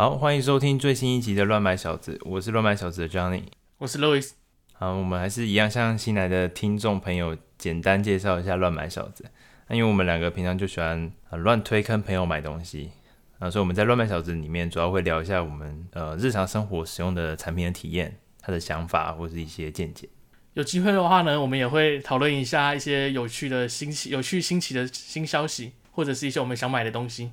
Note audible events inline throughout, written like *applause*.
好，欢迎收听最新一集的《乱买小子》，我是乱买小子的 Johnny，我是 Louis。好，我们还是一样向新来的听众朋友简单介绍一下乱买小子。那因为我们两个平常就喜欢呃乱推坑朋友买东西，啊，所以我们在乱买小子里面主要会聊一下我们呃日常生活使用的产品的体验，他的想法或是一些见解。有机会的话呢，我们也会讨论一下一些有趣的新奇、有趣新奇的新消息，或者是一些我们想买的东西。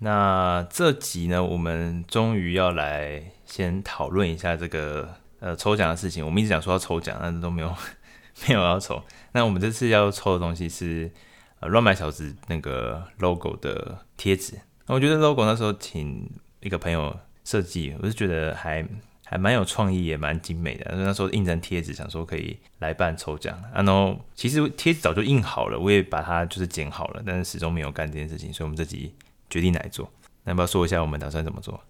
那这集呢，我们终于要来先讨论一下这个呃抽奖的事情。我们一直讲说要抽奖，但是都没有 *laughs* 没有要抽。那我们这次要抽的东西是呃乱买小子那个 logo 的贴纸。那我觉得 logo 那时候请一个朋友设计，我是觉得还还蛮有创意，也蛮精美的。那时候印成贴纸，想说可以来办抽奖。然后其实贴纸早就印好了，我也把它就是剪好了，但是始终没有干这件事情，所以我们这集。决定来做，那要不要说一下我们打算怎么做？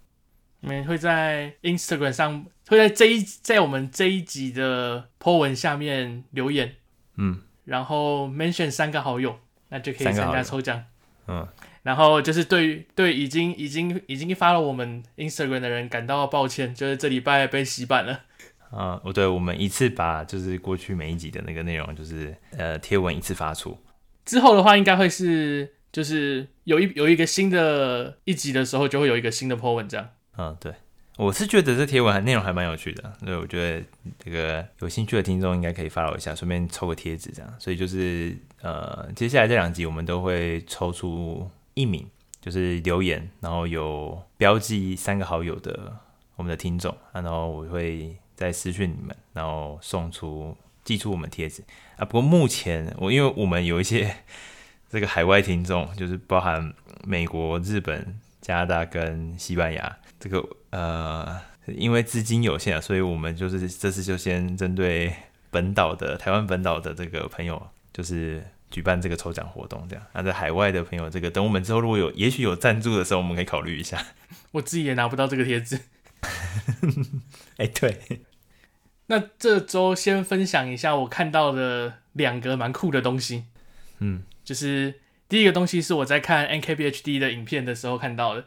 我们会在 Instagram 上，会在这一在我们这一集的 po 文下面留言，嗯，然后 mention 三个好友，那就可以参加抽奖。嗯，然后就是对对已经已经已经发了我们 Instagram 的人感到抱歉，就是这礼拜被洗版了。啊，我对我们一次把就是过去每一集的那个内容，就是呃贴文一次发出，之后的话应该会是。就是有一有一个新的一集的时候，就会有一个新的 po 文这样。嗯，对，我是觉得这贴文内容还蛮有趣的，所以我觉得这个有兴趣的听众应该可以 follow 一下，顺便抽个贴纸这样。所以就是呃，接下来这两集我们都会抽出一名，就是留言，然后有标记三个好友的我们的听众啊，然后我会再私讯你们，然后送出寄出我们贴纸啊。不过目前我因为我们有一些。这个海外听众就是包含美国、日本、加拿大跟西班牙。这个呃，因为资金有限啊，所以我们就是这次就先针对本岛的台湾本岛的这个朋友，就是举办这个抽奖活动这样。那在海外的朋友，这个等我们之后如果有也许有赞助的时候，我们可以考虑一下。*laughs* 我自己也拿不到这个贴纸。哎，对。那这周先分享一下我看到的两个蛮酷的东西。嗯。就是第一个东西是我在看 NKBHD 的影片的时候看到的，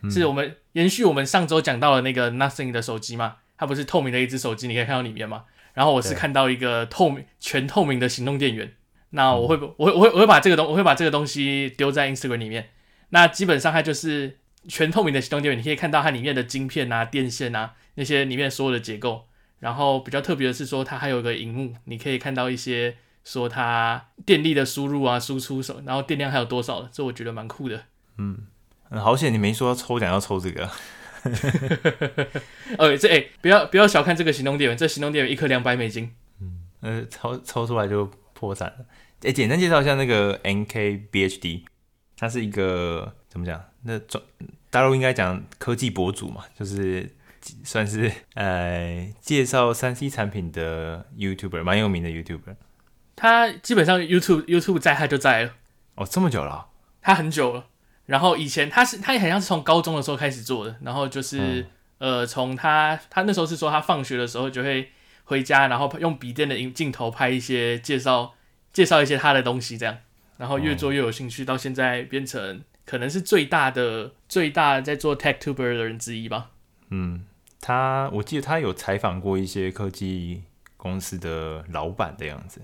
嗯、是我们延续我们上周讲到的那个 Nothing 的手机嘛，它不是透明的一只手机，你可以看到里面嘛。然后我是看到一个透明全透明的行动电源，那我会我会我会我会把这个东我会把这个东西丢在 Instagram 里面。那基本上它就是全透明的行动电源，你可以看到它里面的晶片啊、电线啊那些里面所有的结构。然后比较特别的是说，它还有一个荧幕，你可以看到一些。说它电力的输入啊、输出什么，然后电量还有多少？这我觉得蛮酷的。嗯，好险你没说要抽奖要抽这个。*laughs* 呃，这哎、欸，不要不要小看这个行动电源，这行动电源一颗两百美金。嗯，呃，抽抽出来就破产了。哎、欸，简单介绍一下那个 NKBHD，它是一个怎么讲？那中大陆应该讲科技博主嘛，就是算是呃介绍三 C 产品的 YouTuber，蛮有名的 YouTuber。他基本上 YouTube YouTube 在他就在了哦，这么久了、啊，他很久了。然后以前他是他也很像是从高中的时候开始做的，然后就是、嗯、呃从他他那时候是说他放学的时候就会回家，然后用笔电的镜头拍一些介绍介绍一些他的东西这样，然后越做越有兴趣，到现在变成可能是最大的最大在做 TechTuber 的人之一吧。嗯，他我记得他有采访过一些科技公司的老板的样子。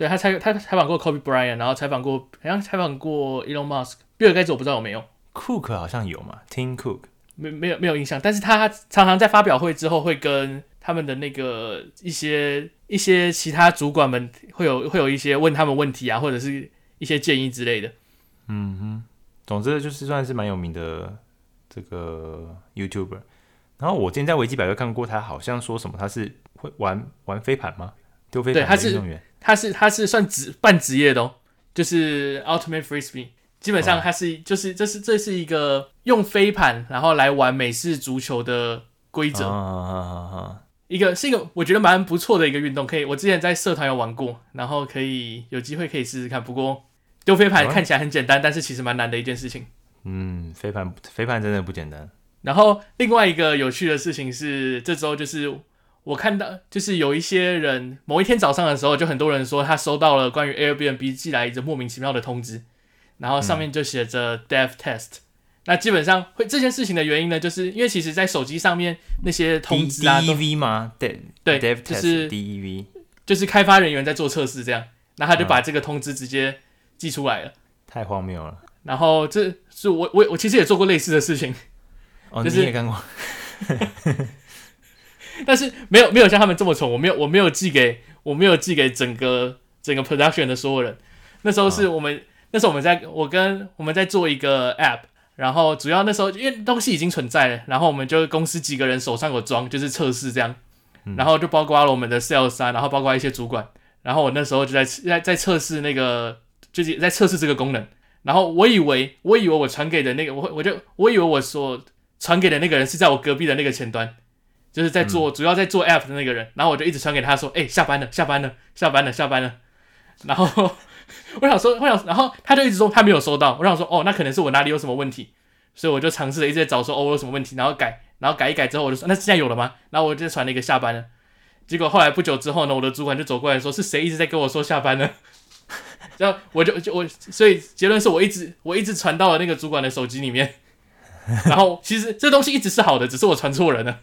对，他采他采访过 Kobe Bryant，然后采访过好像采访过 Elon Musk，比尔盖茨我不知道有没有，Cook 好像有嘛，Tim Cook 没没有没有印象，但是他常常在发表会之后会跟他们的那个一些一些其他主管们会有会有一些问他们问题啊，或者是一些建议之类的。嗯哼，总之就是算是蛮有名的这个 YouTuber。然后我今天在维基百科看过，他好像说什么他是会玩玩飞盘吗？丢飞盘的运动员。他是他是算职半职业的哦，就是 Ultimate Frisbee，基本上他是、哦、就是这是这是一个用飞盘然后来玩美式足球的规则，一个是一个我觉得蛮不错的一个运动，可以我之前在社团有玩过，然后可以有机会可以试试看。不过丢飞盘看起来很简单，哦、但是其实蛮难的一件事情。嗯，飞盘飞盘真的不简单。然后另外一个有趣的事情是，这周就是。我看到就是有一些人，某一天早上的时候，就很多人说他收到了关于 Airbnb 寄来一个莫名其妙的通知，然后上面就写着 Dev Test，那基本上会这件事情的原因呢，就是因为其实在手机上面那些通知啊 DEV 吗？对对，Dev 就是 DEV，就是开发人员在做测试这样，那他就把这个通知直接寄出来了，嗯、太荒谬了。然后这是我我我其实也做过类似的事情，哦，就是、你也干过，但是没有没有像他们这么蠢，我没有我没有寄给我没有寄给整个整个 production 的所有人，那时候是我们、哦、那时候我们在我跟我们在做一个 app。然后主要那时候因为东西已经存在了，然后我们就公司几个人手上有装，就是测试这样，然后就包括了我们的 sales 啊，然后包括一些主管，然后我那时候就在在在测试那个，就是在测试这个功能。然后我以为我以为我传给的那个我我就我以为我所传给的那个人是在我隔壁的那个前端，就是在做主要在做 app 的那个人，然后我就一直传给他说，哎，下班了，下班了，下班了，下班了，*laughs* 然后。*laughs* 我想说，我想，然后他就一直说他没有收到。我想说，哦，那可能是我哪里有什么问题，所以我就尝试着一直在找说，哦，我有什么问题，然后改，然后改一改之后，我就说，那现在有了吗？然后我就传了一个下班了。结果后来不久之后呢，我的主管就走过来说，是谁一直在跟我说下班呢？*laughs* 然后我就就我，所以结论是我一直我一直传到了那个主管的手机里面。然后其实这东西一直是好的，只是我传错人了。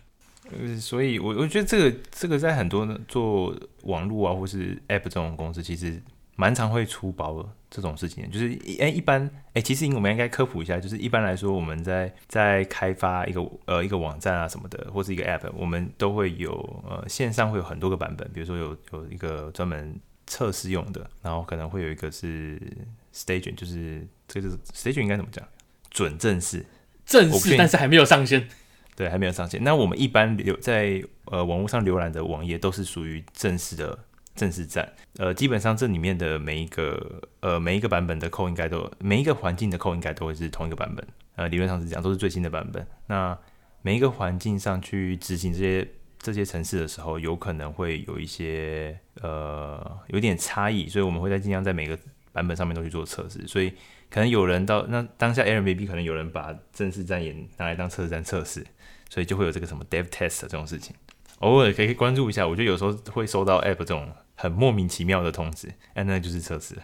呃，所以我我觉得这个这个在很多做网络啊或是 App 这种公司，其实。蛮常会出包的这种事情，就是哎、欸，一般哎、欸，其实我们应该科普一下，就是一般来说，我们在在开发一个呃一个网站啊什么的，或是一个 App，我们都会有呃线上会有很多个版本，比如说有有一个专门测试用的，然后可能会有一个是 Staging，就是这个就是 Staging 应该怎么讲？准正式，正式，但是还没有上线，对，还没有上线。那我们一般留在呃网络上浏览的网页都是属于正式的。正式站，呃，基本上这里面的每一个，呃，每一个版本的 code 应该都，每一个环境的 code 应该都会是同一个版本，呃，理论上是这样，都是最新的版本。那每一个环境上去执行这些这些程式的时候，有可能会有一些，呃，有点差异，所以我们会在尽量在每个版本上面都去做测试。所以可能有人到那当下 Airbnb 可能有人把正式站也拿来当测试站测试，所以就会有这个什么 dev test 这种事情。偶尔可以关注一下，我觉得有时候会收到 app 这种。很莫名其妙的通知，哎，那就是测试。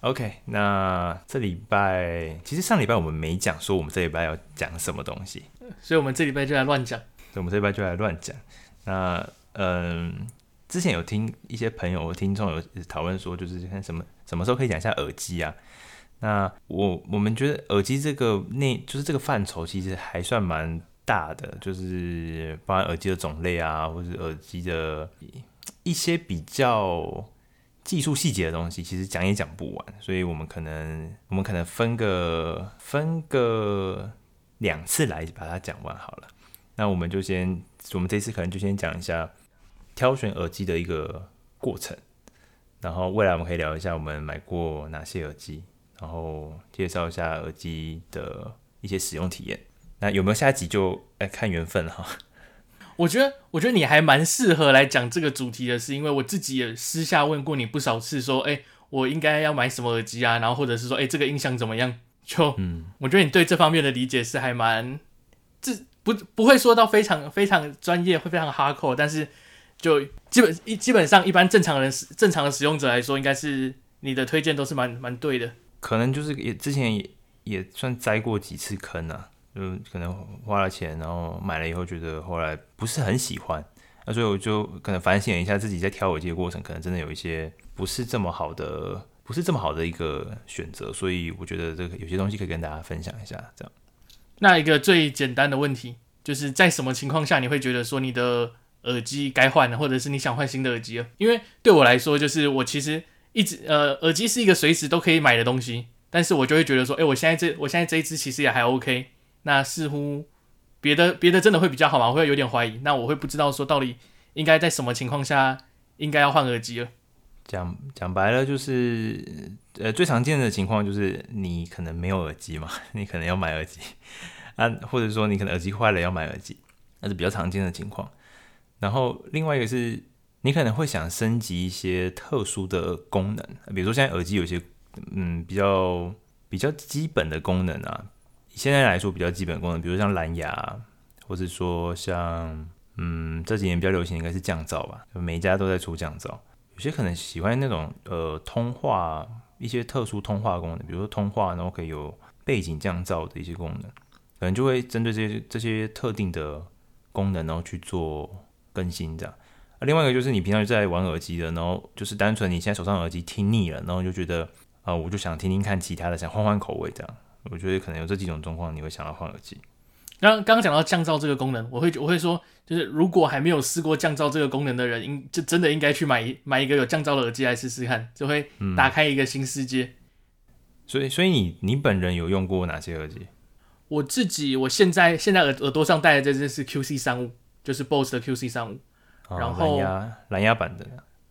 OK，那这礼拜其实上礼拜我们没讲说我们这礼拜要讲什么东西，所以我们这礼拜就来乱讲。所以我们这礼拜就来乱讲。那嗯，之前有听一些朋友、听众有讨论说，就是看什么什么时候可以讲一下耳机啊？那我我们觉得耳机这个那就是这个范畴其实还算蛮大的，就是包含耳机的种类啊，或者是耳机的。一些比较技术细节的东西，其实讲也讲不完，所以我们可能我们可能分个分个两次来把它讲完好了。那我们就先，我们这次可能就先讲一下挑选耳机的一个过程，然后未来我们可以聊一下我们买过哪些耳机，然后介绍一下耳机的一些使用体验。那有没有下一集就来看缘分哈。我觉得，我觉得你还蛮适合来讲这个主题的，是因为我自己也私下问过你不少次，说，哎，我应该要买什么耳机啊？然后或者是说，哎，这个音响怎么样？*laughs* 就，嗯，我觉得你对这方面的理解是还蛮，这不不会说到非常非常专业，会非常 hardcore，但是就基本一基本上一般正常人正常的使用者来说，应该是你的推荐都是蛮蛮对的。可能就是也之前也也算栽过几次坑啊。就可能花了钱，然后买了以后觉得后来不是很喜欢，那所以我就可能反省一下自己在挑耳机的过程，可能真的有一些不是这么好的，不是这么好的一个选择，所以我觉得这个有些东西可以跟大家分享一下。这样，那一个最简单的问题，就是在什么情况下你会觉得说你的耳机该换了，或者是你想换新的耳机了？因为对我来说，就是我其实一直呃，耳机是一个随时都可以买的东西，但是我就会觉得说，哎，我现在这我现在这一支其实也还 OK。那似乎别的别的真的会比较好吗？我会有点怀疑。那我会不知道说到底应该在什么情况下应该要换耳机了。讲讲白了就是，呃，最常见的情况就是你可能没有耳机嘛，*laughs* 你可能要买耳机啊，或者说你可能耳机坏了要买耳机，那是比较常见的情况。然后另外一个是你可能会想升级一些特殊的功能，比如说现在耳机有些嗯比较比较基本的功能啊。现在来说比较基本功能，比如像蓝牙，或者说像嗯这几年比较流行应该是降噪吧，每一家都在出降噪。有些可能喜欢那种呃通话一些特殊通话功能，比如说通话然后可以有背景降噪的一些功能，可能就会针对这些这些特定的功能，然后去做更新这样。啊，另外一个就是你平常在玩耳机的，然后就是单纯你现在手上耳机听腻了，然后就觉得啊，我就想听听看其他的，想换换口味这样。我觉得可能有这几种状况，你会想要换耳机。刚刚刚讲到降噪这个功能，我会我会说，就是如果还没有试过降噪这个功能的人，应就真的应该去买一买一个有降噪的耳机来试试看，就会打开一个新世界。嗯、所以，所以你你本人有用过哪些耳机？我自己我现在现在耳耳朵上戴的这只是 QC 三五，就是 BOSS 的 QC 三五。然后蓝牙蓝牙版的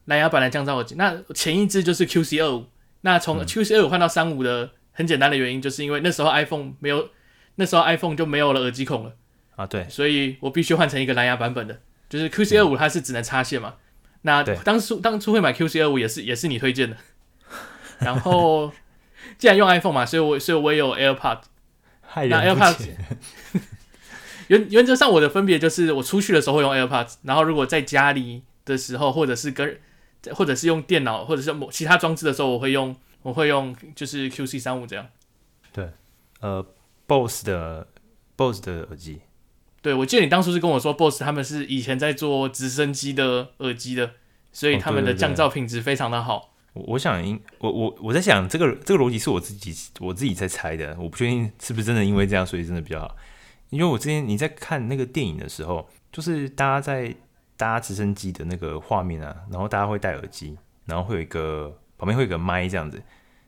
蓝牙版的降噪耳机，那前一支就是 QC 二五。那从 QC 二五换到三五的很简单的原因，就是因为那时候 iPhone 没有，那时候 iPhone 就没有了耳机孔了啊。对，所以我必须换成一个蓝牙版本的。就是 QC 二五它是只能插线嘛。嗯、那当初当初会买 QC 二五也是也是你推荐的。*laughs* 然后既然用 iPhone 嘛，所以我所以我也有 AirPod。那 AirPod。原原则上，我的分别就是，我出去的时候会用 AirPods，然后如果在家里的时候，或者是跟，或者是用电脑，或者是某其他装置的时候，我会用，我会用就是 QC 三五这样。对，呃，BOSS 的 BOSS 的耳机。对，我记得你当初是跟我说，BOSS 他们是以前在做直升机的耳机的，所以他们的降噪品质非常的好。哦、对对对，我想，因我我我在想，这个这个逻辑是我自己我自己在猜的，我不确定是不是真的因为这样，所以真的比较好。因为我之前你在看那个电影的时候，就是大家在搭直升机的那个画面啊，然后大家会戴耳机，然后会有一个旁边会有一个麦这样子，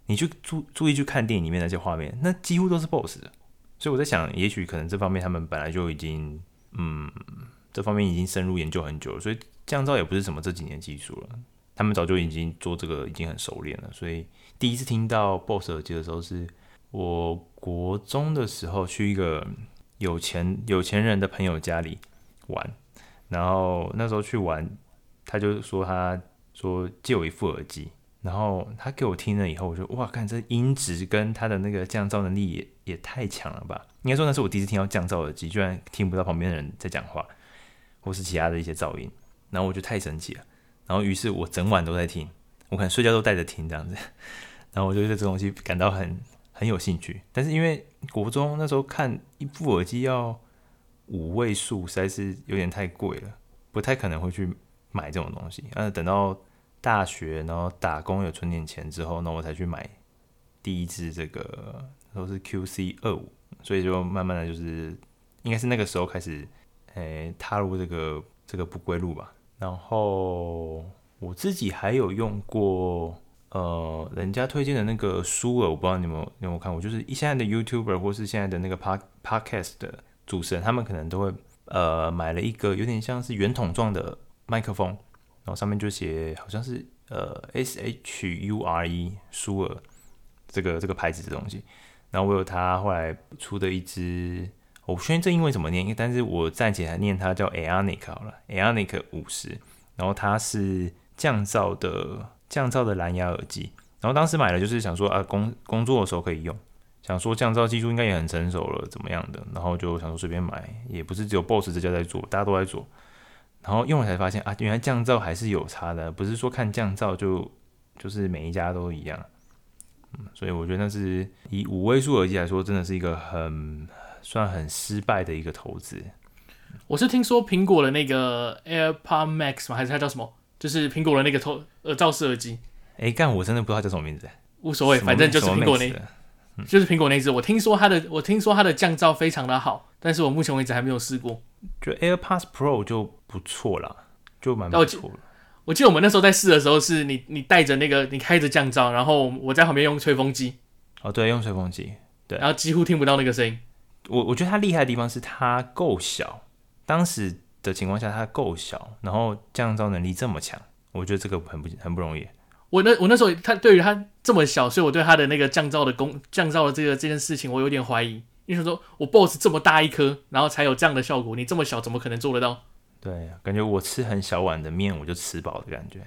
你去注注意去看电影里面那些画面，那几乎都是 BOSS 的。所以我在想，也许可能这方面他们本来就已经，嗯，这方面已经深入研究很久了，所以降噪也不是什么这几年技术了，他们早就已经做这个已经很熟练了。所以第一次听到 BOSS 耳机的时候，是我国中的时候去一个。有钱有钱人的朋友家里玩，然后那时候去玩，他就说他说借我一副耳机，然后他给我听了以后，我说哇，看这音质跟他的那个降噪能力也也太强了吧！应该说那是我第一次听到降噪耳机，居然听不到旁边的人在讲话，或是其他的一些噪音，然后我就太神奇了，然后于是我整晚都在听，我可能睡觉都带着听这样子，然后我就对这东西感到很很有兴趣，但是因为国中那时候看一副耳机要五位数，实在是有点太贵了，不太可能会去买这种东西。但是等到大学，然后打工有存点钱之后，那我才去买第一支这个，都是 QC 二五，所以就慢慢的就是应该是那个时候开始，诶、踏入这个这个不归路吧。然后我自己还有用过。呃，人家推荐的那个舒尔，我不知道你们有没有看过，就是现在的 YouTuber 或是现在的那个 Pod Podcast 的主持人，他们可能都会呃买了一个有点像是圆筒状的麦克风，然后上面就写好像是呃 S H U R E 舒尔这个这个牌子的东西，然后我有他后来出的一支，我不确定这英文怎么念，但是我暂且还念它叫 Aonic 好了，Aonic 五十，然后它是降噪的。降噪的蓝牙耳机，然后当时买了就是想说啊，工工作的时候可以用，想说降噪技术应该也很成熟了，怎么样的，然后就想说随便买，也不是只有 BOSS 这家在做，大家都在做，然后用了才发现啊，原来降噪还是有差的，不是说看降噪就就是每一家都一样，嗯，所以我觉得那是以五位数耳机来说，真的是一个很算很失败的一个投资。我是听说苹果的那个 AirPod Max 吗？还是它叫什么？就是苹果的那个头耳罩式耳机，哎、欸，干我真的不知道它叫什么名字，无所谓，反正就是苹果那，嗯、就是苹果那只。我听说它的，我听说它的降噪非常的好，但是我目前为止还没有试过。就 AirPods Pro 就不错了，就蛮不错的。我记得我们那时候在试的时候，是你你带着那个，你开着降噪，然后我在旁边用吹风机。哦，对，用吹风机，对，然后几乎听不到那个声音。我我觉得它厉害的地方是它够小，当时。的情况下，它够小，然后降噪能力这么强，我觉得这个很不很不容易。我那我那时候，它对于它这么小，所以我对它的那个降噪的功降噪的这个这件事情，我有点怀疑。因为说我 BOSS 这么大一颗，然后才有这样的效果，你这么小，怎么可能做得到？对，感觉我吃很小碗的面，我就吃饱的感觉。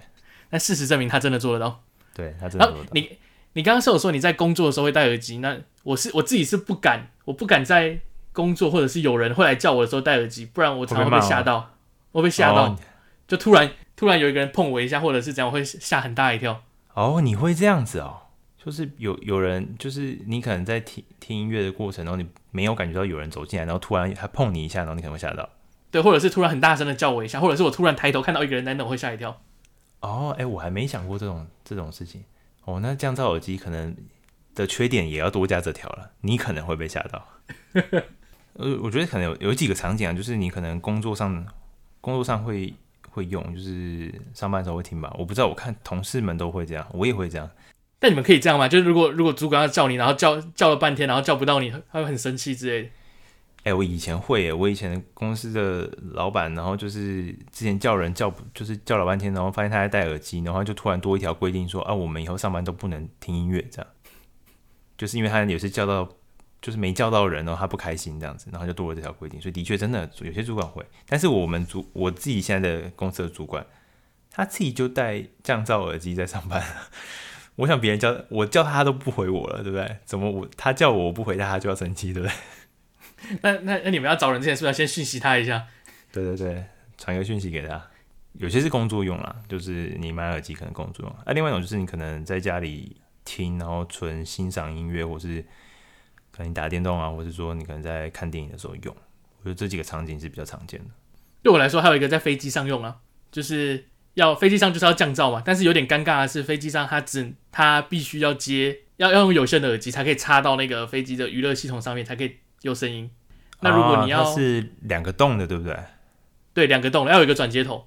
但事实证明，他真的做得到。对，他真的做得到。你你刚刚是有说你在工作的时候会戴耳机，那我是我自己是不敢，我不敢在工作或者是有人会来叫我的时候戴耳机，不然我常常会被吓到。我被吓到，oh, 就突然突然有一个人碰我一下，或者是怎样，我会吓很大一跳。哦，oh, 你会这样子哦？就是有有人，就是你可能在听听音乐的过程，然后你没有感觉到有人走进来，然后突然他碰你一下，然后你可能会吓到。对，或者是突然很大声的叫我一下，或者是我突然抬头看到一个人在那，我会吓一跳。哦，哎、欸，我还没想过这种这种事情。哦，那降噪耳机可能的缺点也要多加这条了，你可能会被吓到。呃，我觉得可能有有几个场景啊，就是你可能工作上工作上会会用，就是上班的时候会听吧。我不知道，我看同事们都会这样，我也会这样。但你们可以这样吗？就是如果如果主管要叫你，然后叫叫了半天，然后叫不到你，他会很生气之类的。哎、欸，我以前会，我以前公司的老板，然后就是之前叫人叫，就是叫了半天，然后发现他在戴耳机，然后就突然多一条规定说啊，我们以后上班都不能听音乐，这样，就是因为他有时叫到，就是没叫到人，然后他不开心这样子，然后就多了这条规定，所以的确真的有些主管会，但是我们主我自己现在的公司的主管，他自己就戴降噪耳机在上班，*laughs* 我想别人叫我叫他，他都不回我了，对不对？怎么我他叫我我不回他，他就要生气，对不对？*laughs* 那那那你们要找人之前，是不是要先讯息他一下？对对对，传个讯息给他。有些是工作用啦，就是你买耳机可能工作用。啊，另外一种就是你可能在家里听，然后纯欣赏音乐，或是可能你打电动啊，或是说你可能在看电影的时候用。我觉得这几个场景是比较常见的。对我来说，还有一个在飞机上用啊，就是要飞机上就是要降噪嘛。但是有点尴尬的是，飞机上它只它必须要接要要用有线的耳机才可以插到那个飞机的娱乐系统上面才可以。有声音，那如果你要、哦、是两个洞的，对不对？对，两个洞，要有一个转接头。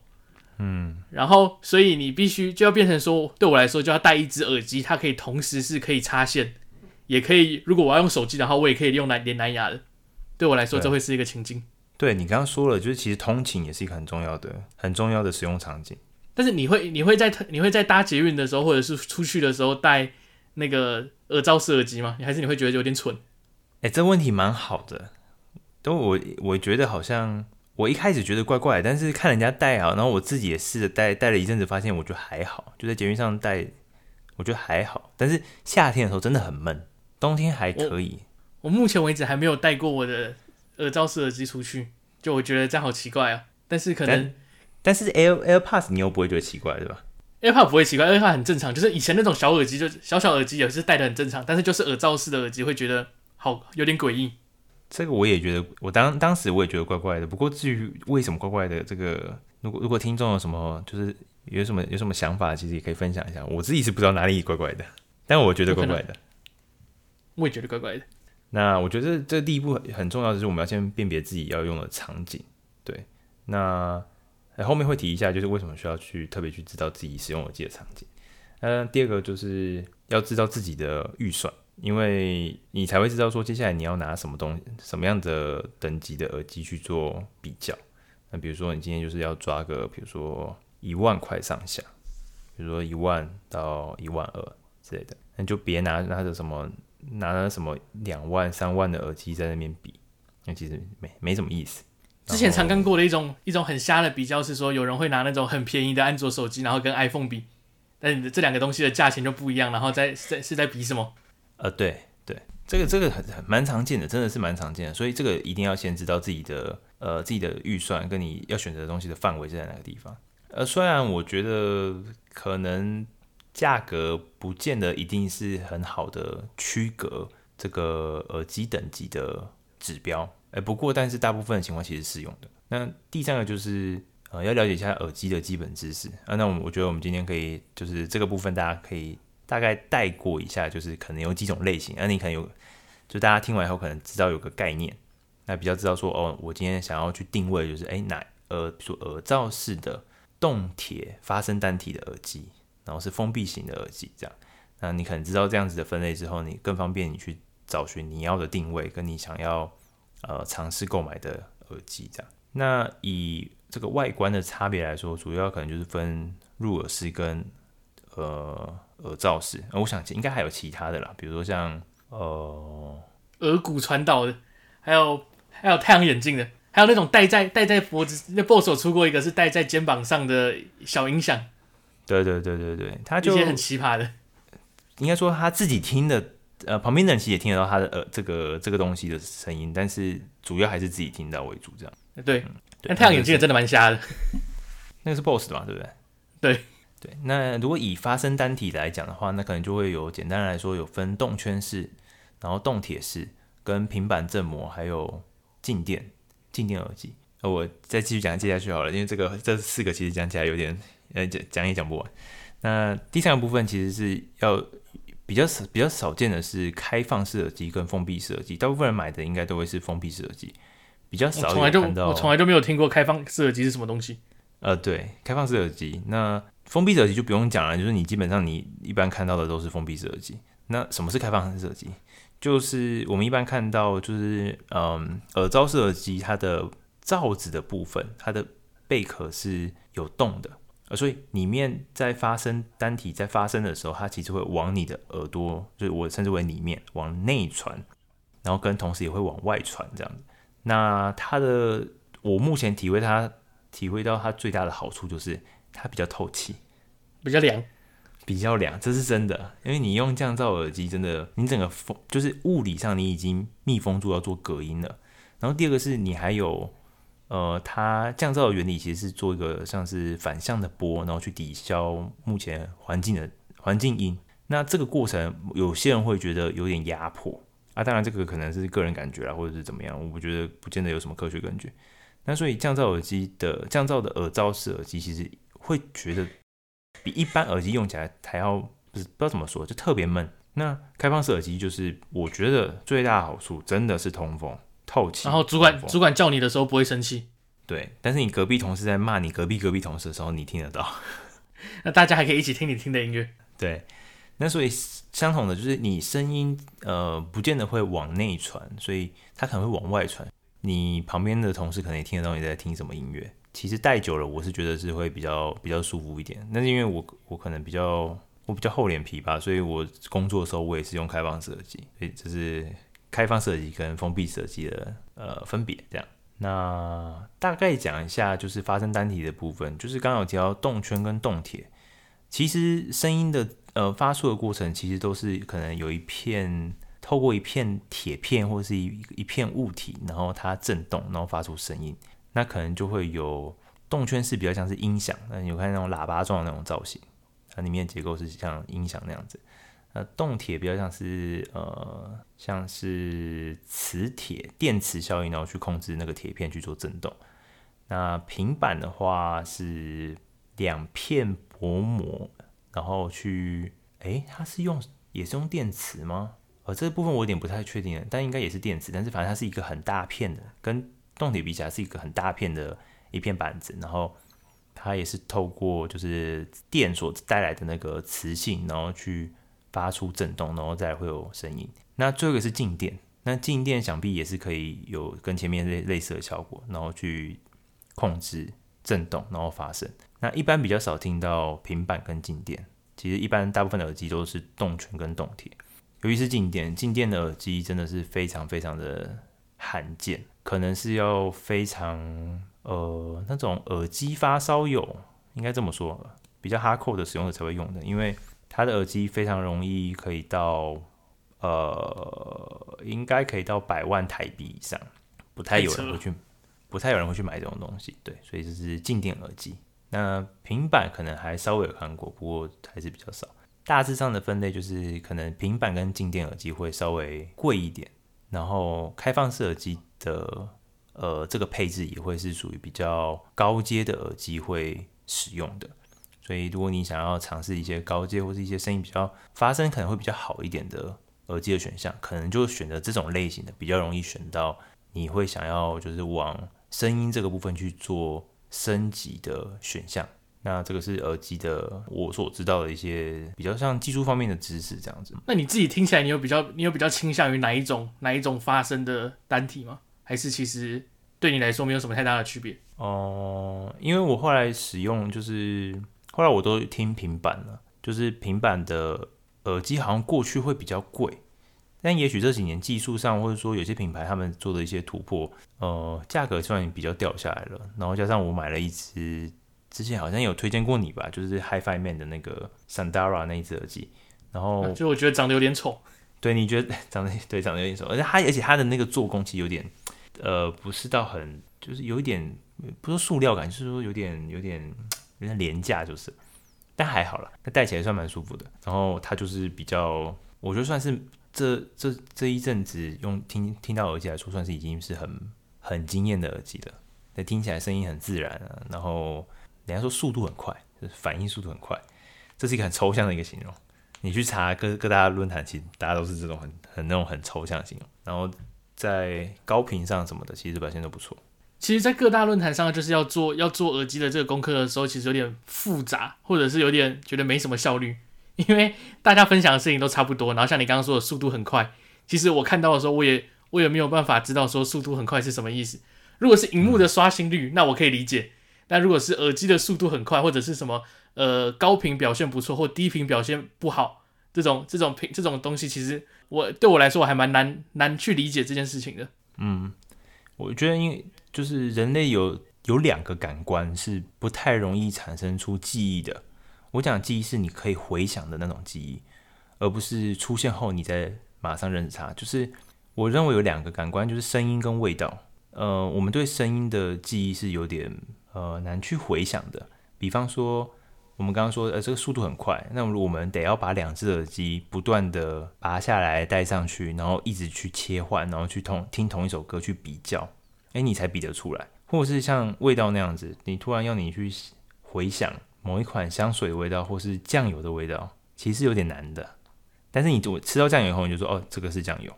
嗯，然后所以你必须就要变成说，对我来说就要带一只耳机，它可以同时是可以插线，也可以。如果我要用手机的话，我也可以用蓝连蓝牙的。对我来说，这会是一个情境。对，你刚刚说了，就是其实通勤也是一个很重要的、很重要的使用场景。但是你会你会在你会在搭捷运的时候，或者是出去的时候戴那个耳罩式耳机吗？你还是你会觉得有点蠢？哎，这问题蛮好的，都我我觉得好像我一开始觉得怪怪，但是看人家戴啊，然后我自己也试着戴，戴了一阵子，发现我觉得还好，就在捷运上戴，我觉得还好。但是夏天的时候真的很闷，冬天还可以。我，我目前为止还没有戴过我的耳罩式耳机出去，就我觉得这样好奇怪啊。但是可能，但，但是 Air AirPods 你又不会觉得奇怪，对吧？AirPods 不会奇怪，AirPods 很正常，就是以前那种小耳机，就小小耳机也是戴的很正常，但是就是耳罩式的耳机会觉得。好，有点诡异。这个我也觉得，我当当时我也觉得怪怪的。不过至于为什么怪怪的，这个如果如果听众有什么就是有什么有什么想法，其实也可以分享一下。我自己是不知道哪里怪怪的，但我觉得怪怪的。我也觉得怪怪的。那我觉得这第一步很重要，就是我们要先辨别自己要用的场景。对，那后面会提一下，就是为什么需要去特别去知道自己使用耳机的场景。嗯，第二个就是要知道自己的预算。因为你才会知道说，接下来你要拿什么东西、什么样的等级的耳机去做比较。那比如说，你今天就是要抓个，比如说一万块上下，比如说一万到一万二之类的，那就别拿拿着什么拿了什么两万、三万的耳机在那边比，那其实没没什么意思。之前常看过的一种一种很瞎的比较是说，有人会拿那种很便宜的安卓手机，然后跟 iPhone 比，但你这两个东西的价钱就不一样，然后在在是在比什么？呃，对对，这个这个很很蛮常见的，真的是蛮常见的，所以这个一定要先知道自己的呃自己的预算跟你要选择的东西的范围是在哪个地方。呃，虽然我觉得可能价格不见得一定是很好的区隔这个耳机等级的指标，哎，不过但是大部分情况其实是适用的。那第三个就是呃要了解一下耳机的基本知识啊，那我我觉得我们今天可以就是这个部分大家可以。大概带过一下，就是可能有几种类型，那你可能有，就大家听完以后可能知道有个概念，那比较知道说，哦，我今天想要去定位，就是哎，哪呃，比如说耳罩式的动铁发声单体的耳机，然后是封闭型的耳机，这样，那你可能知道这样子的分类之后，你更方便你去找寻你要的定位，跟你想要呃尝试购买的耳机这样。那以这个外观的差别来说，主要可能就是分入耳式跟呃。耳罩式，我想应该还有其他的啦，比如说像呃耳骨传导的，还有还有太阳眼镜的，还有那种戴在戴在脖子，那 BOSS 出过一个是戴在肩膀上的小音响。对对对对对，他就一些很奇葩的，*laughs* 应该说他自己听的，呃，旁边的人其实也听得到他的呃这个这个东西的声音，但是主要还是自己听到为主，这样。对，那、嗯、太阳眼镜也真的蛮瞎的。*laughs* 那个是 BOSS 的嘛，对不对？对。对，那如果以发声单体来讲的话，那可能就会有简单来说有分动圈式，然后动铁式，跟平板振膜，还有静电静电耳机。呃，我再继续讲接下去好了，因为这个这四个其实讲起来有点呃讲讲也讲不完。那第三个部分其实是要比较少比较少见的是开放式耳机跟封闭式耳机，大部分人买的应该都会是封闭式耳机，比较少有看到。我从来就没有听过开放式耳机是什么东西。呃，对，开放式耳机，那封闭式耳机就不用讲了，就是你基本上你一般看到的都是封闭式耳机。那什么是开放式耳机？就是我们一般看到就是嗯耳罩式耳机，它的罩子的部分，它的贝壳是有洞的。呃，所以里面在发生单体在发生的时候，它其实会往你的耳朵，就是我称之为里面往内传，然后跟同时也会往外传这样子。那它的我目前体会它体会到它最大的好处就是它比较透气，比较凉，比较凉，这是真的。因为你用降噪耳机，真的你整个风就是物理上你已经密封住要做隔音了。然后第二个是你还有。呃，它降噪的原理其实是做一个像是反向的波，然后去抵消目前环境的环境音。那这个过程，有些人会觉得有点压迫啊。当然，这个可能是个人感觉啦，或者是怎么样，我觉得不见得有什么科学根据。那所以降噪耳机的降噪的耳罩式耳机，其实会觉得比一般耳机用起来还要不是不知道怎么说，就特别闷。那开放式耳机就是我觉得最大的好处，真的是通风。透气，然后主管主管叫你的时候不会生气，对。但是你隔壁同事在骂你隔壁隔壁同事的时候，你听得到。*laughs* 那大家还可以一起听你听的音乐，对。那所以相同的就是你声音呃不见得会往内传，所以它可能会往外传。你旁边的同事可能也听得到你在听什么音乐。其实戴久了，我是觉得是会比较比较舒服一点。那是因为我我可能比较我比较厚脸皮吧，所以我工作的时候我也是用开放式耳机，所以这是。开放设计跟封闭设计的呃分别，这样，那大概讲一下就是发声单体的部分，就是刚刚有提到动圈跟动铁，其实声音的呃发出的过程其实都是可能有一片透过一片铁片或者是一一片物体，然后它震动，然后发出声音，那可能就会有动圈是比较像是音响，那你有看那种喇叭状的那种造型，它里面的结构是像音响那样子。呃，动铁比较像是呃，像是磁铁电磁效应，然后去控制那个铁片去做震动。那平板的话是两片薄膜，然后去，诶，它是用也是用电磁吗？呃，这个部分我有点不太确定，但应该也是电磁。但是反正它是一个很大片的，跟动铁比起来是一个很大片的一片板子，然后它也是透过就是电所带来的那个磁性，然后去。发出震动，然后再会有声音。那最后一个是静电，那静电想必也是可以有跟前面类类似的效果，然后去控制震动，然后发声。那一般比较少听到平板跟静电，其实一般大部分的耳机都是动圈跟动铁。尤其是静电，静电的耳机真的是非常非常的罕见，可能是要非常呃那种耳机发烧友，应该这么说，比较哈扣的使用者才会用的，因为。它的耳机非常容易可以到，呃，应该可以到百万台币以上，不太有人会去，不太有人会去买这种东西。对，所以这是静电耳机。那平板可能还稍微有看过，不过还是比较少。大致上的分类就是，可能平板跟静电耳机会稍微贵一点，然后开放式耳机的，呃，这个配置也会是属于比较高阶的耳机会使用的。所以，如果你想要尝试一些高阶或是一些声音比较发声可能会比较好一点的耳机的选项，可能就选择这种类型的，比较容易选到你会想要就是往声音这个部分去做升级的选项。那这个是耳机的我所知道的一些比较像技术方面的知识这样子。那你自己听起来，你有比较你有比较倾向于哪一种哪一种发声的单体吗？还是其实对你来说没有什么太大的区别？哦、呃，因为我后来使用就是。后来我都听平板了，就是平板的耳机好像过去会比较贵，但也许这几年技术上或者说有些品牌他们做的一些突破，呃，价格算比较掉下来了。然后加上我买了一只，之前好像有推荐过你吧，就是 HiFiMan 的那个 Sandara 那一只耳机，然后就我觉得长得有点丑，对，你觉得 *laughs* 长得对长得有点丑，而且它而且它的那个做工其实有点，呃，不是到很，就是有一点不是塑料感，就是说有点有点。有点廉价，就是但还好啦，它戴起来算蛮舒服的。然后它就是比较，我觉得算是这这这一阵子用听听到耳机来说，算是已经是很很惊艳的耳机了。那听起来声音很自然啊，然后人家说速度很快，就是反应速度很快，这是一个很抽象的一个形容。你去查各各大论坛，其实大家都是这种很很那种很抽象的形容。然后在高频上什么的，其实表现都不错。其实，在各大论坛上，就是要做要做耳机的这个功课的时候，其实有点复杂，或者是有点觉得没什么效率，因为大家分享的事情都差不多。然后像你刚刚说的速度很快，其实我看到的时候，我也 *laughs* 我也没有办法知道说速度很快是什么意思。如果是荧幕的刷新率，那我可以理解；但如果是耳机的速度很快，或者是什么呃高频表现不错或低频表现不好，这种这种频这种东西，其实我对我来说我还蛮难难去理解这件事情的。嗯，我觉得因为。就是人类有有两个感官是不太容易产生出记忆的。我讲记忆是你可以回想的那种记忆，而不是出现后你再马上认识它。就是我认为有两个感官，就是声音跟味道。呃，我们对声音的记忆是有点呃难去回想的。比方说，我们刚刚说呃这个速度很快，那么我们得要把两只耳机不断的拔下来戴上去，然后一直去切换，然后去同听同一首歌去比较。哎，你才比得出来，或是像味道那样子，你突然要你去回想某一款香水的味道，或是酱油的味道，其实有点难的。但是你我吃到酱油以后，你就说哦，这个是酱油，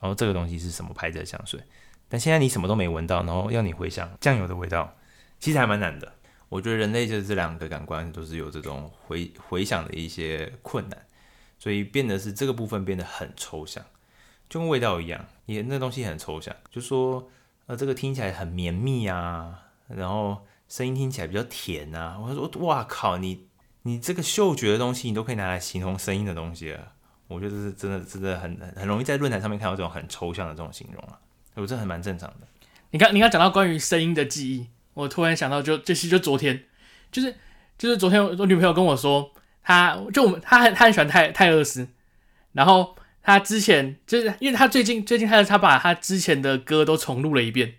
然后这个东西是什么牌子的香水？但现在你什么都没闻到，然后要你回想酱油的味道，其实还蛮难的。我觉得人类就是这两个感官都是有这种回回想的一些困难，所以变得是这个部分变得很抽象，就跟味道一样，也那东西很抽象，就说。呃，这个听起来很绵密啊，然后声音听起来比较甜啊。我说，哇靠，你你这个嗅觉的东西，你都可以拿来形容声音的东西啊。我觉得这是真的，真的很很容易在论坛上面看到这种很抽象的这种形容啊。我这还蛮正常的。你刚你刚讲到关于声音的记忆，我突然想到就，就这期就昨天，就是就是昨天我女朋友跟我说，她就我们她很她很喜欢泰泰勒斯，然后。他之前就是因为他最近最近他他把他之前的歌都重录了一遍，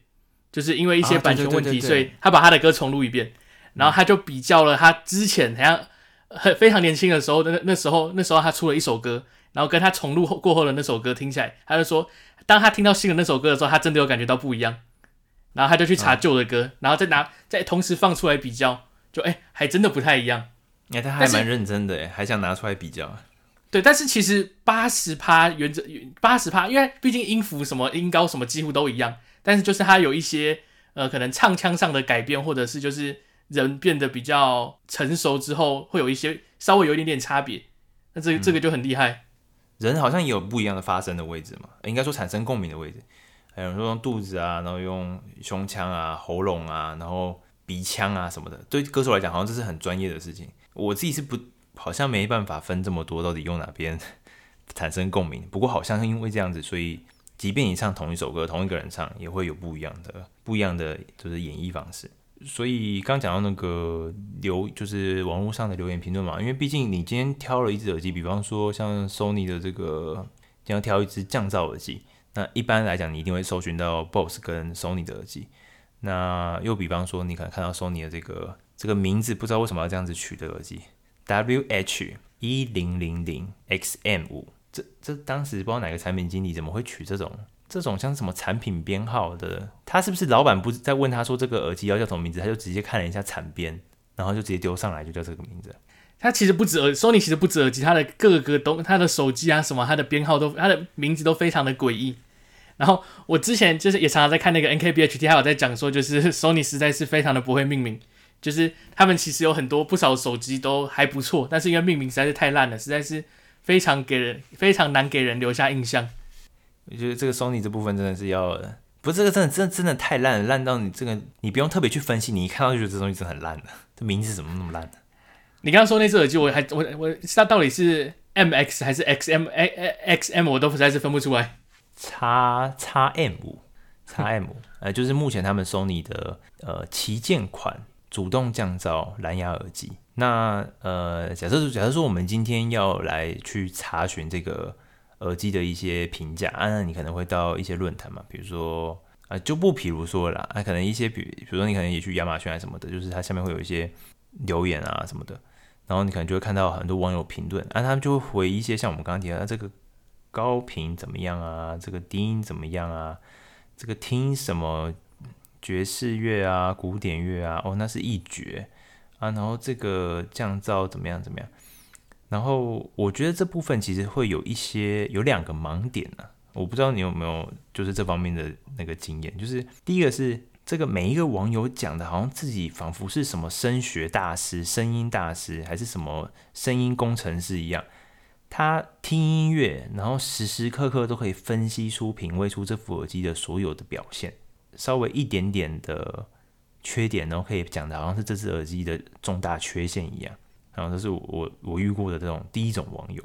就是因为一些版权问题，所以他把他的歌重录一遍，然后他就比较了他之前好像很非常年轻的时候，那那时候那时候他出了一首歌，然后跟他重录过后的那首歌听起来，他就说当他听到新的那首歌的时候，他真的有感觉到不一样，然后他就去查旧的歌，然后再拿再同时放出来比较，就哎还真的不太一样。哎，他还蛮认真的哎，还想拿出来比较。对，但是其实八十趴原则八十趴，因为毕竟音符什么音高什么几乎都一样，但是就是它有一些呃可能唱腔上的改变，或者是就是人变得比较成熟之后，会有一些稍微有一点点差别，那这这个就很厉害。人好像也有不一样的发声的位置嘛，应该说产生共鸣的位置，还有人说用肚子啊，然后用胸腔啊、喉咙啊，然后鼻腔啊什么的，对歌手来讲好像这是很专业的事情，我自己是不。好像没办法分这么多，到底用哪边 *laughs* 产生共鸣？不过好像是因为这样子，所以即便你唱同一首歌，同一个人唱，也会有不一样的、不一样的就是演绎方式。所以刚讲到那个留，就是网络上的留言评论嘛，因为毕竟你今天挑了一只耳机，比方说像 Sony 的这个，你要挑一只降噪耳机，那一般来讲你一定会搜寻到 Bose 跟 Sony 的耳机。那又比方说你可能看到 Sony 的这个这个名字，不知道为什么要这样子取的耳机。W H 一零零零 X M 五，这这当时不知道哪个产品经理怎么会取这种这种像什么产品编号的？他是不是老板不在问他说这个耳机要叫什么名字？他就直接看了一下产编，然后就直接丢上来就叫这个名字。他其实不止耳，Sony 其实不止耳机，他的各个都，他的手机啊什么，他的编号都，他的名字都非常的诡异。然后我之前就是也常常在看那个 NKBHD，还有在讲说，就是 *laughs* Sony 实在是非常的不会命名。就是他们其实有很多不少手机都还不错，但是因为命名实在是太烂了，实在是非常给人非常难给人留下印象。我觉得这个 Sony 这部分真的是要，不是这个真的真的真的太烂了，烂到你这个你不用特别去分析，你一看到就觉得这东西真的很烂了。这名字怎么那么烂呢？你刚刚说那只耳机，我还我我它到底是 MX 还是 XM XM，我都实在是分不出来。叉叉 M 五，叉 M 五，呃，就是目前他们 Sony 的呃旗舰款。主动降噪蓝牙耳机。那呃，假设假设说我们今天要来去查询这个耳机的一些评价，啊，那你可能会到一些论坛嘛，比如说啊，就不比如说啦，啊，可能一些比比如说你可能也去亚马逊啊什么的，就是它下面会有一些留言啊什么的。然后你可能就会看到很多网友评论，啊，他们就会回一些像我们刚刚提到的这个高频怎么样啊，这个低音怎么样啊，这个听什么爵士乐啊、古典乐啊，哦，那是一绝啊，然后这个降噪怎么样怎么样，然后我觉得这部分其实会有一些有两个盲点呢、我不知道你有没有就是这方面的那个经验，就是第一个是。这个每一个网友讲的，好像自己仿佛是什么声学大师、声音大师，还是什么声音工程师一样。他听音乐，然后时时刻刻都可以分析出、品味出这副耳机的所有的表现。稍微一点点的缺点，然后可以讲的好像是这只耳机的重大缺陷一样。然后这是我我遇过的这种第一种网友。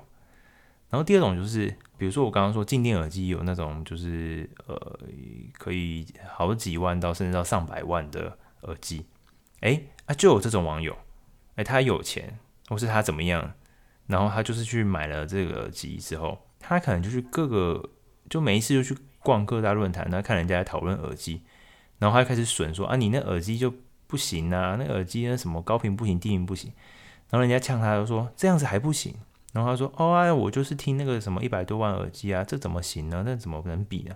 然后第二种就是，比如说我刚刚说静电耳机有那种就是呃可以好几万到甚至到上百万的耳机，哎啊就有这种网友，哎他有钱或是他怎么样，然后他就是去买了这个耳机之后，他可能就去各个就每一次就去逛各大论坛，然后看人家在讨论耳机，然后他就开始损说啊你那耳机就不行啊，那耳机那什么高频不行，低频不行，然后人家呛他就说这样子还不行。然后他说：“哦哎，我就是听那个什么一百多万耳机啊，这怎么行呢？那怎么能比呢？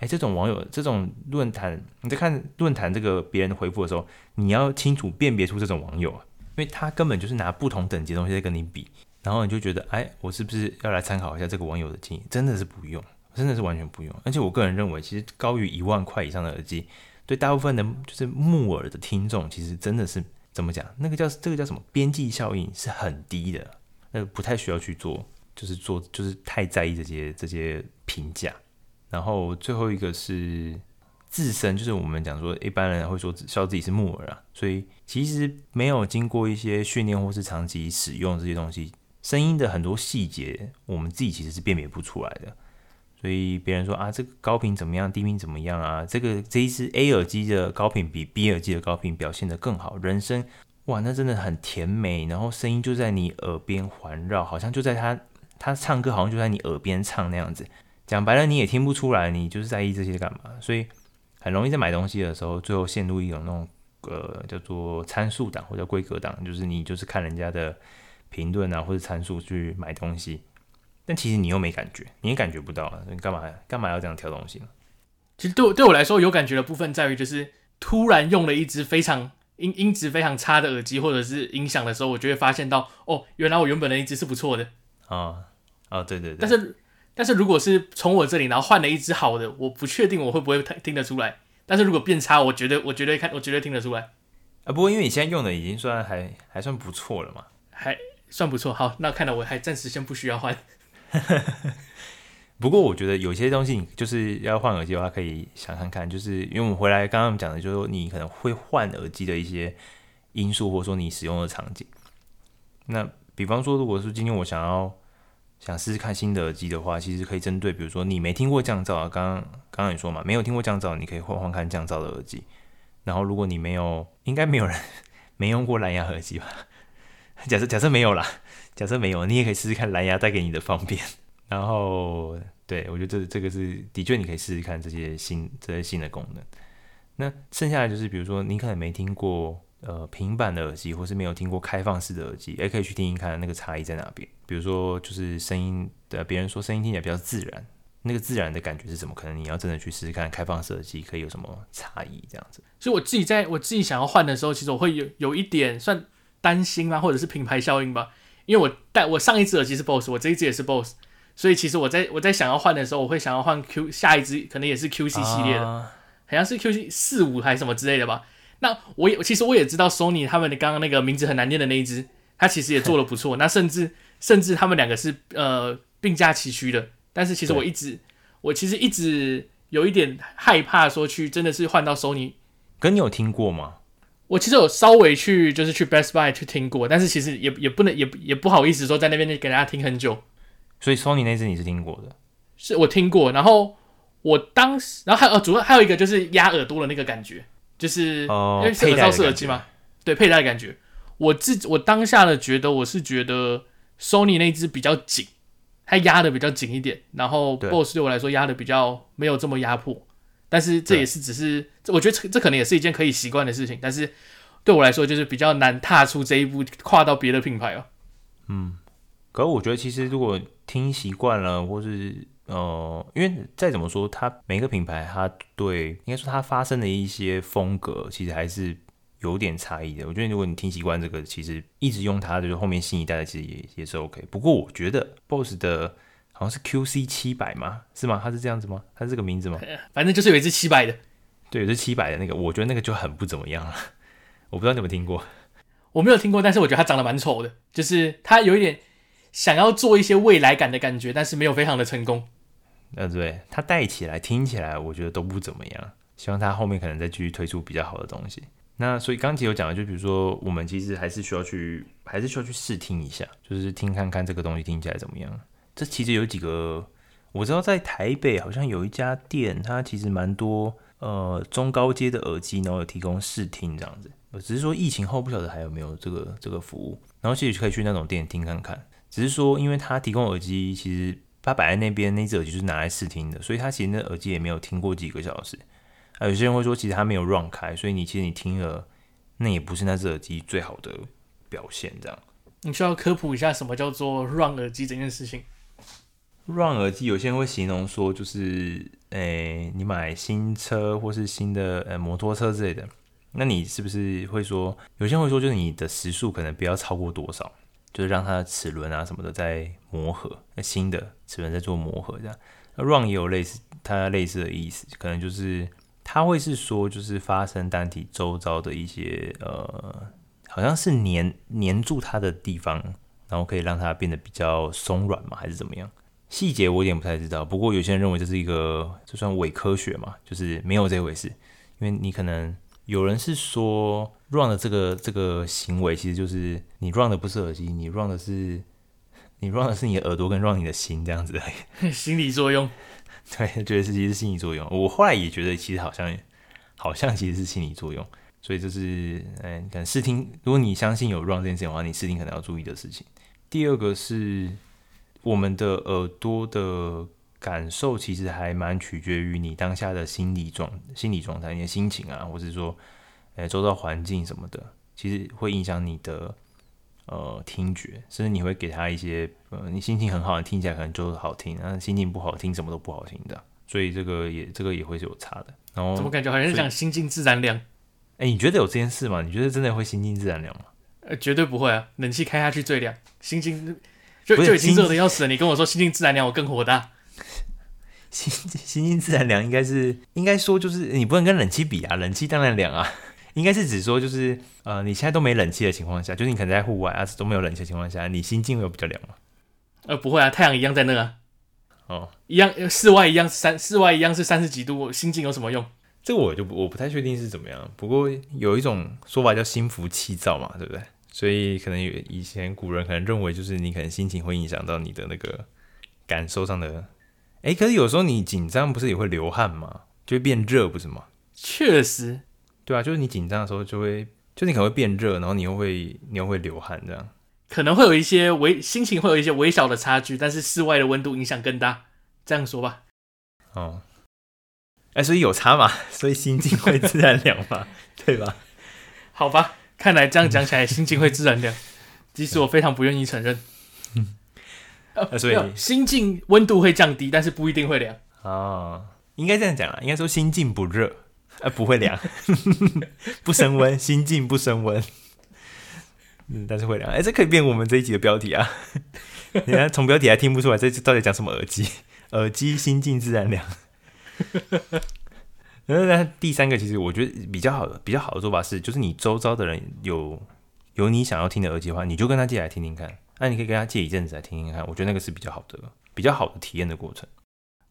哎，这种网友，这种论坛，你在看论坛这个别人的回复的时候，你要清楚辨别出这种网友啊，因为他根本就是拿不同等级的东西在跟你比，然后你就觉得，哎，我是不是要来参考一下这个网友的经验？真的是不用，真的是完全不用。而且我个人认为，其实高于一万块以上的耳机，对大部分的就是木耳的听众，其实真的是怎么讲？那个叫这个叫什么边际效应是很低的。”那不太需要去做，就是做，就是太在意这些这些评价。然后最后一个是自身，就是我们讲说，一般人会说笑自己是木耳啊，所以其实没有经过一些训练或是长期使用这些东西，声音的很多细节，我们自己其实是辨别不出来的。所以别人说啊，这个高频怎么样，低频怎么样啊？这个这一支 A 耳机的高频比 B 耳机的高频表现得更好，人声。哇，那真的很甜美，然后声音就在你耳边环绕，好像就在他他唱歌，好像就在你耳边唱那样子。讲白了，你也听不出来，你就是在意这些干嘛？所以很容易在买东西的时候，最后陷入一种那种呃叫做参数党或者规格党，就是你就是看人家的评论啊或者参数去买东西，但其实你又没感觉，你也感觉不到，你干嘛干嘛要这样挑东西呢？其实对我对我来说，有感觉的部分在于，就是突然用了一支非常。音音质非常差的耳机或者是音响的时候，我就会发现到，哦，原来我原本的音质是不错的。啊啊，对对对。但是，但是如果是从我这里然后换了一支好的，我不确定我会不会听得出来。但是如果变差，我绝对我绝对看我绝对听得出来。啊，不过因为你现在用的已经算还还算不错了嘛，还算不错。好，那看来我还暂时先不需要换。*laughs* 不过我觉得有些东西你就是要换耳机的话，可以想看看，就是因为我们回来刚刚讲的，就是说你可能会换耳机的一些因素，或者说你使用的场景。那比方说，如果是今天我想要想试试看新的耳机的话，其实可以针对，比如说你没听过降噪啊，刚刚刚刚你说嘛，没有听过降噪，你可以换换看降噪的耳机。然后如果你没有，应该没有人没用过蓝牙耳机吧？*laughs* 假设假设没有啦，假设没有，你也可以试试看蓝牙带给你的方便。然后，对，我觉得这这个是的确，你可以试试看这些新这些新的功能。那剩下的就是，比如说你可能没听过呃平板的耳机，或是没有听过开放式的耳机，也可以去听一看那个差异在哪边。比如说，就是声音的，别人说声音听起来比较自然，那个自然的感觉是什么？可能你要真的去试试看开放式耳机可以有什么差异，这样子。所以我自己在我自己想要换的时候，其实我会有有一点算担心啊，或者是品牌效应吧。因为我带我上一支耳机是 BOSS，我这一支也是 BOSS。所以其实我在我在想要换的时候，我会想要换 Q 下一支，可能也是 QC 系列的，好像是 QC 四五还是什么之类的吧。那我也其实我也知道 Sony 他们的刚刚那个名字很难念的那一只，它其实也做的不错。*laughs* 那甚至甚至他们两个是呃并驾齐驱的。但是其实我一直我其实一直有一点害怕说去真的是换到 Sony。跟你有听过吗？我其实有稍微去就是去 Best Buy 去听过，但是其实也也不能也也不好意思说在那边给大家听很久。所以 Sony 那支你是听过的，是我听过。然后我当时，然后还有主要还有一个就是压耳朵的那个感觉，就是因为是耳罩式耳机嘛，对，佩戴的感觉。我自我当下的觉得，我是觉得 Sony 那支比较紧，它压的比较紧一点。然后 Bose 对我来说压的比较没有这么压迫。但是这也是只是，我觉得这这可能也是一件可以习惯的事情。但是对我来说就是比较难踏出这一步，跨到别的品牌哦。嗯，可是我觉得其实如果听习惯了，或是呃，因为再怎么说，它每个品牌它对应该说它发生的一些风格，其实还是有点差异的。我觉得如果你听习惯这个，其实一直用它，就是后面新一代的其实也也是 OK。不过我觉得 BOSS 的好像是 QC 七百吗？是吗？它是这样子吗？它是这个名字吗？反正就是有一支七百的，对，有只七百的那个，我觉得那个就很不怎么样了。*laughs* 我不知道你有没有听过，我没有听过，但是我觉得它长得蛮丑的，就是它有一点想要做一些未来感的感觉，但是没有非常的成功。呃，对，它带起来听起来，我觉得都不怎么样。希望它后面可能再继续推出比较好的东西。那所以刚才有讲的，就比如说我们其实还是需要去，还是需要去试听一下，就是听看看这个东西听起来怎么样。这其实有几个，我知道在台北好像有一家店，它其实蛮多呃中高阶的耳机，然后有提供试听这样子。只是说疫情后不晓得还有没有这个这个服务，然后其实可以去那种店听看看。只是说，因为他提供耳机，其实他摆在那边那只耳机是拿来试听的，所以他其实那耳机也没有听过几个小时。啊，有些人会说，其实他没有 run 开，所以你其实你听了，那也不是那只耳机最好的表现。这样，你需要科普一下什么叫做 run 耳机这件事情。Run 耳机有些人会形容说，就是诶、你买新车或是新的呃摩托车之类的。那你是不是会说，有些人会说，就是你的时速可能不要超过多少，就是让它的齿轮啊什么的在磨合，新的齿轮在做磨合这样。那 run 也有类似它类似的意思，可能就是它会是说，就是发生单体周遭的一些呃，好像是黏黏住它的地方，然后可以让它变得比较松软嘛，还是怎么样？细节我有点不太知道。不过有些人认为这是一个，就算伪科学嘛，就是没有这回事，因为你可能。有人是说，run 的这个这个行为其实就是你 run 的不是耳机，你 run 的是你 run 的是你的耳朵跟 run 你的心这样子而已。心理作用，*laughs* 对，觉得是其实是心理作用。我后来也觉得其实好像好像其实是心理作用，所以就是嗯，可能试听，如果你相信有 run 这件事情的话，你试听可能要注意的事情。第二个是我们的耳朵的。感受其实还蛮取决于你当下的心理状心理状态，你的心情啊，或者是说，诶，周遭环境什么的，其实会影响你的呃听觉，甚至你会给他一些呃，你心情很好，你听起来可能就是好听，那心情不好听，什么都不好听的，所以这个也这个也会是有差的。然后怎么感觉好像是讲心静自然凉？哎，你觉得有这件事吗？你觉得真的会心静自然凉吗？呃，绝对不会啊，冷气开下去最凉，心静就就已经热的要死了，你跟我说心静自然凉，我更火大。心心静自然凉，应该是应该说就是你不能跟冷气比啊，冷气当然凉啊，*laughs* 应该是指说就是呃你现在都没冷气的情况下，就是你可能在户外啊都没有冷气的情况下，你心静会有比较凉吗？呃不会啊，太阳一样在那啊，哦一样室外一样三室外一样是三十几度，心静有什么用？这个我就不我不太确定是怎么样，不过有一种说法叫心浮气躁嘛，对不对？所以可能有以前古人可能认为就是你可能心情会影响到你的那个感受上的。哎，可是有时候你紧张不是也会流汗吗？就会变热，不是吗？确实，对啊，就是你紧张的时候就会，就你可能会变热，然后你又会，你又会流汗，这样可能会有一些微心情会有一些微小的差距，但是室外的温度影响更大，这样说吧。哦，哎，所以有差嘛？*laughs* 所以心境会自然凉嘛？*laughs* 对吧？好吧，看来这样讲起来，心境会自然凉，*laughs* 即使我非常不愿意承认。呃，*laughs* 所以心境温度会降低，但是不一定会凉。哦，应该这样讲啊，应该说心境不热，呃，不会凉，*laughs* 不升温，心境不升温。嗯，但是会凉。哎，这可以变我们这一集的标题啊！你看，从标题还听不出来，这到底讲什么耳机？耳机心境自然凉。那第三个，其实我觉得比较好的、比较好的做法是，就是你周遭的人有有你想要听的耳机的话，你就跟他借来听听看。那你可以跟他借一阵子来听听看，我觉得那个是比较好的、比较好的体验的过程。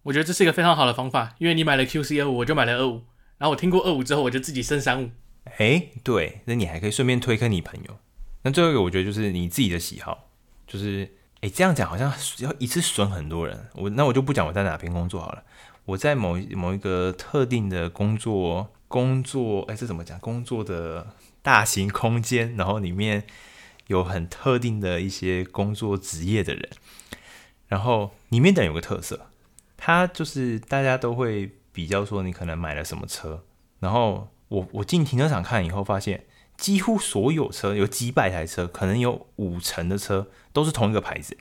我觉得这是一个非常好的方法，因为你买了 QC 二五，我就买了二五，然后我听过二五之后，我就自己升三五。哎，对，那你还可以顺便推给你朋友。那最后一个，我觉得就是你自己的喜好，就是哎，这样讲好像要一次损很多人。我那我就不讲我在哪边工作好了，我在某某一个特定的工作工作，哎，这怎么讲？工作的大型空间，然后里面。有很特定的一些工作职业的人，然后里面的有个特色，他就是大家都会比较说你可能买了什么车，然后我我进停车场看以后发现，几乎所有车有几百台车，可能有五成的车都是同一个牌子、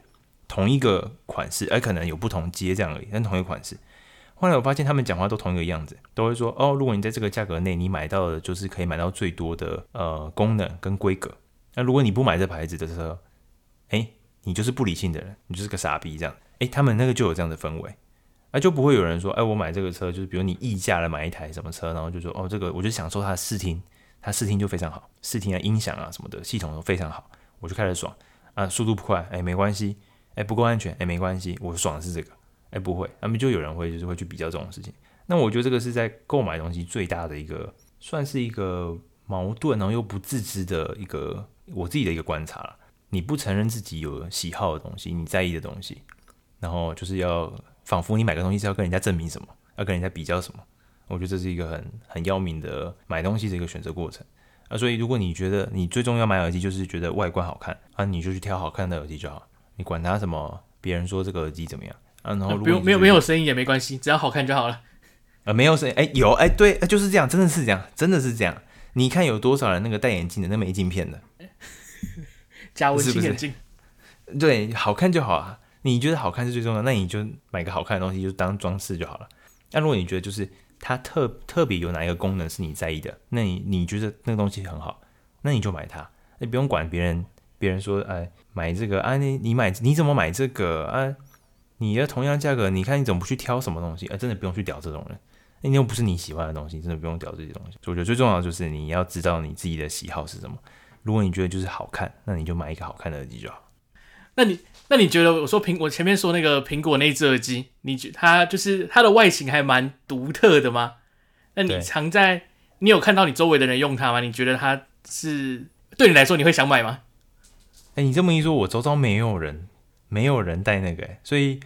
同一个款式，而可能有不同街这样而已，但同一个款式。后来我发现他们讲话都同一个样子，都会说哦，如果你在这个价格内，你买到的就是可以买到最多的呃功能跟规格。那如果你不买这牌子的车，哎，你就是不理性的人，你就是个傻逼这样。哎，他们那个就有这样的氛围。啊，就不会有人说，哎，我买这个车，就是比如你溢价了买一台什么车，然后就说，哦，这个我就享受它的视听，它视听就非常好，视听啊、音响啊什么的系统都非常好，我就开始爽啊，速度不快，哎，没关系，哎，不够安全，哎，没关系，我爽的是这个，哎，不会，他们就有人会就是会去比较这种事情。那我觉得这个是在购买东西最大的一个，算是一个矛盾，然后又不自知的一个我自己的一个观察了。你不承认自己有喜好的东西，你在意的东西，然后就是要。仿佛你买个东西是要跟人家证明什么，要跟人家比较什么，我觉得这是一个很很要命的买东西的一个选择过程啊。所以如果你觉得你最终要买耳机就是觉得外观好看啊，你就去挑好看的耳机就好，你管它什么别人说这个耳机怎么样啊。然后不用没有没有声音也没关系，只要好看就好了。呃，没有声音哎有哎对，就是这样，真的是这样，真的是这样。你看有多少人那个戴眼镜的那没镜片的，*laughs* 加温镜眼镜？*laughs* 对，好看就好啊。你觉得好看是最重要，那你就买个好看的东西，就当装饰就好了。那如果你觉得就是它特特别有哪一个功能是你在意的，那你你觉得那个东西很好，那你就买它。你不用管别人，别人说哎买这个啊，你你买你怎么买这个啊？你的同样价格，你看你怎么不去挑什么东西？啊，真的不用去屌这种人，那又不是你喜欢的东西，真的不用屌这些东西。所以我觉得最重要的就是你要知道你自己的喜好是什么。如果你觉得就是好看，那你就买一个好看的耳机就好。那你那你觉得我说苹我前面说那个苹果那只耳机，你觉它就是它的外形还蛮独特的吗？那你常在你有看到你周围的人用它吗？你觉得它是对你来说你会想买吗？哎、欸，你这么一说，我周遭没有人没有人戴那个、欸，所以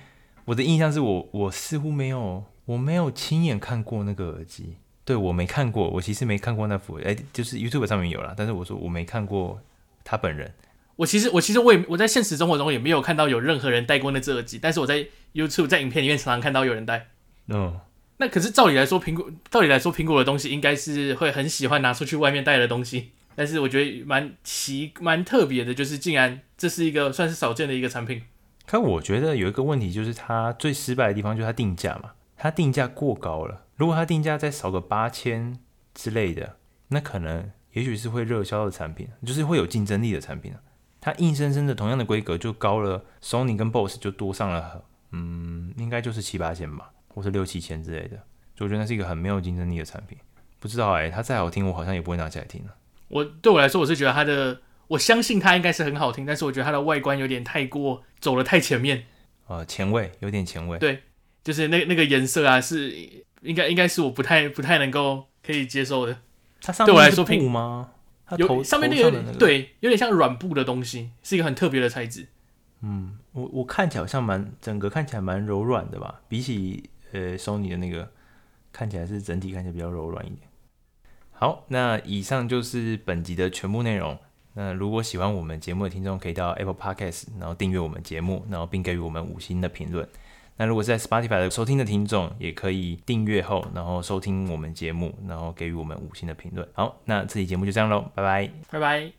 我的印象是我我似乎没有我没有亲眼看过那个耳机，对我没看过，我其实没看过那副，哎、欸，就是 YouTube 上面有啦，但是我说我没看过他本人。我其实我其实我也我在现实生活中也没有看到有任何人戴过那只耳机，但是我在 YouTube 在影片里面常常看到有人戴。嗯，那可是照理来说，苹果照理来说苹果的东西应该是会很喜欢拿出去外面戴的东西，但是我觉得蛮奇蛮特别的，就是竟然这是一个算是少见的一个产品。可我觉得有一个问题就是它最失败的地方就是它定价嘛，它定价过高了。如果它定价再少个八千之类的，那可能也许是会热销的产品，就是会有竞争力的产品。它硬生生的同样的规格就高了，Sony 跟 Bose 就多上了，嗯，应该就是七八千吧，或是六七千之类的，所以我觉得那是一个很没有竞争力的产品。不知道哎、它再好听，我好像也不会拿起来听了。我对我来说，我是觉得它的，我相信它应该是很好听，但是我觉得它的外观有点太过走了太前面，呃，前卫，有点前卫。对，就是那那个颜色啊，是应该应该是我不太不太能够可以接受的。它上面是布吗？有上面那个有点、那个、对，有点像软布的东西，是一个很特别的材质。嗯，我我看起来好像蛮整个看起来蛮柔软的吧，比起呃 Sony 的那个看起来是整体看起来比较柔软一点。好，那以上就是本集的全部内容。那如果喜欢我们节目的听众，可以到 Apple Podcast，然后订阅我们节目，然后并给予我们五星的评论。那如果是在 Spotify 的收听的听众，也可以订阅后，然后收听我们节目，然后给予我们五星的评论。好，那这期节目就这样喽，拜拜，拜拜。